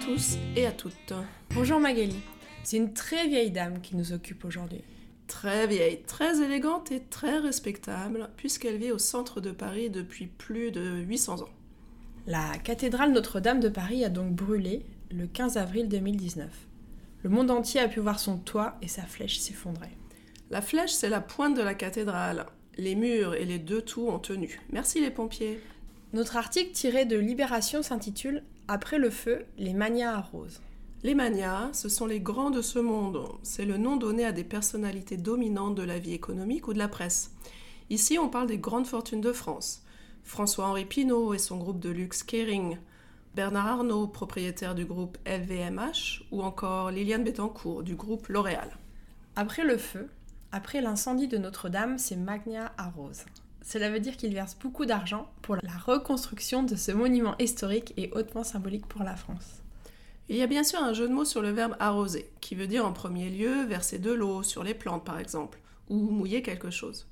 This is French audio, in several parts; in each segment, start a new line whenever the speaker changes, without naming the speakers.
tous et à toutes.
Bonjour Magali. C'est une très vieille dame qui nous occupe aujourd'hui.
Très vieille, très élégante et très respectable, puisqu'elle vit au centre de Paris depuis plus de 800 ans.
La cathédrale Notre-Dame de Paris a donc brûlé le 15 avril 2019. Le monde entier a pu voir son toit et sa flèche s'effondrer.
La flèche, c'est la pointe de la cathédrale. Les murs et les deux tours ont tenu. Merci les pompiers.
Notre article tiré de Libération s'intitule Après le feu, les manias arrosent.
Les manias, ce sont les grands de ce monde. C'est le nom donné à des personnalités dominantes de la vie économique ou de la presse. Ici, on parle des grandes fortunes de France. François-Henri Pinault et son groupe de luxe Kering, Bernard Arnault, propriétaire du groupe LVMH, ou encore Liliane Bettencourt du groupe L'Oréal.
Après le feu, après l'incendie de Notre-Dame, c'est Magna arrose. Cela veut dire qu'il verse beaucoup d'argent pour la reconstruction de ce monument historique et hautement symbolique pour la France.
Il y a bien sûr un jeu de mots sur le verbe arroser, qui veut dire en premier lieu verser de l'eau sur les plantes par exemple, ou mouiller quelque chose.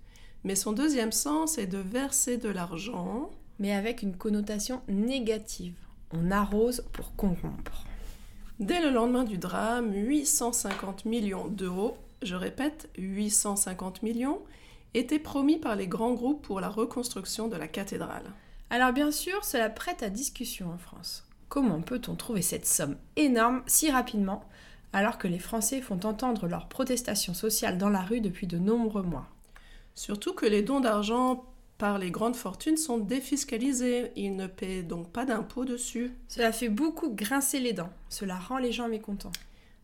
Mais son deuxième sens est de verser de l'argent.
Mais avec une connotation négative. On arrose pour corrompre.
Dès le lendemain du drame, 850 millions d'euros, je répète, 850 millions, étaient promis par les grands groupes pour la reconstruction de la cathédrale.
Alors bien sûr, cela prête à discussion en France. Comment peut-on trouver cette somme énorme si rapidement alors que les Français font entendre leurs protestations sociales dans la rue depuis de nombreux mois?
Surtout que les dons d'argent par les grandes fortunes sont défiscalisés, ils ne paient donc pas d'impôts dessus.
Cela fait beaucoup grincer les dents, cela rend les gens mécontents.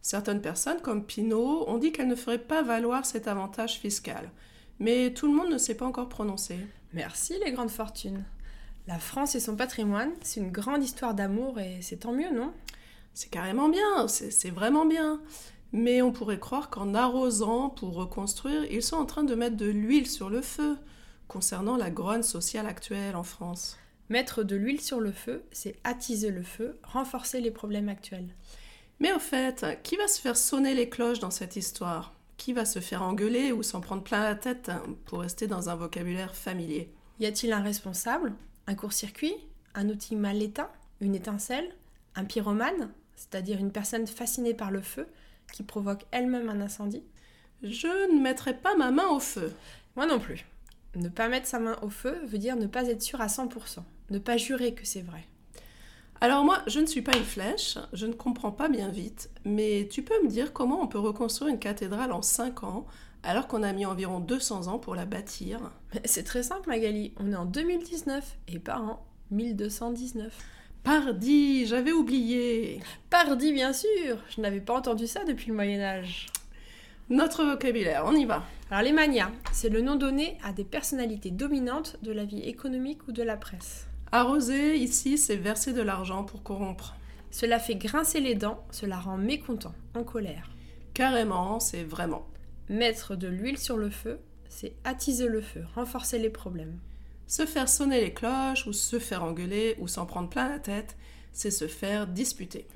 Certaines personnes, comme Pinault, ont dit qu'elles ne feraient pas valoir cet avantage fiscal. Mais tout le monde ne s'est pas encore prononcé.
Merci les grandes fortunes. La France et son patrimoine, c'est une grande histoire d'amour et c'est tant mieux, non?
C'est carrément bien, c'est vraiment bien. Mais on pourrait croire qu'en arrosant pour reconstruire, ils sont en train de mettre de l'huile sur le feu concernant la grogne sociale actuelle en France.
Mettre de l'huile sur le feu, c'est attiser le feu, renforcer les problèmes actuels.
Mais au fait, qui va se faire sonner les cloches dans cette histoire? Qui va se faire engueuler ou s'en prendre plein la tête pour rester dans un vocabulaire familier
Y a-t-il un responsable un court-circuit, un outil mal éteint, une étincelle, un pyromane, c'est-à-dire une personne fascinée par le feu qui provoque elle-même un incendie?
Je ne mettrai pas ma main au feu.
Moi non plus. Ne pas mettre sa main au feu veut dire ne pas être sûr à 100%, ne pas jurer que c'est vrai.
Alors moi, je ne suis pas une flèche, je ne comprends pas bien vite, mais tu peux me dire comment on peut reconstruire une cathédrale en 5 ans alors qu'on a mis environ 200 ans pour la bâtir?
C'est très simple Magali, on est en 2019 et par an 1219.
Pardi, j'avais oublié.
Pardi bien sûr, je n'avais pas entendu ça depuis le Moyen Âge.
Notre vocabulaire, on y va.
Alors les manias, c'est le nom donné à des personnalités dominantes de la vie économique ou de la presse.
Arroser, ici, c'est verser de l'argent pour corrompre.
Cela fait grincer les dents, cela rend mécontent, en colère.
Carrément, c'est vraiment.
Mettre de l'huile sur le feu, c'est attiser le feu, renforcer les problèmes.
Se faire sonner les cloches, ou se faire engueuler, ou s'en prendre plein la tête, c'est se faire disputer.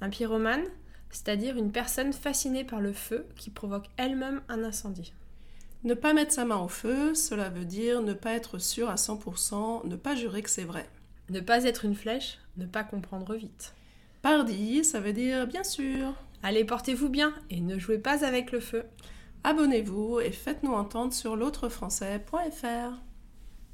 Un pyromane, c'est-à-dire une personne fascinée par le feu qui provoque elle-même un incendie.
Ne pas mettre sa main au feu, cela veut dire ne pas être sûr à 100%, ne pas jurer que c'est vrai.
Ne pas être une flèche, ne pas comprendre vite.
Pardi, ça veut dire bien sûr.
Allez, portez-vous bien et ne jouez pas avec le feu.
Abonnez-vous et faites-nous entendre sur l'autrefrançais.fr.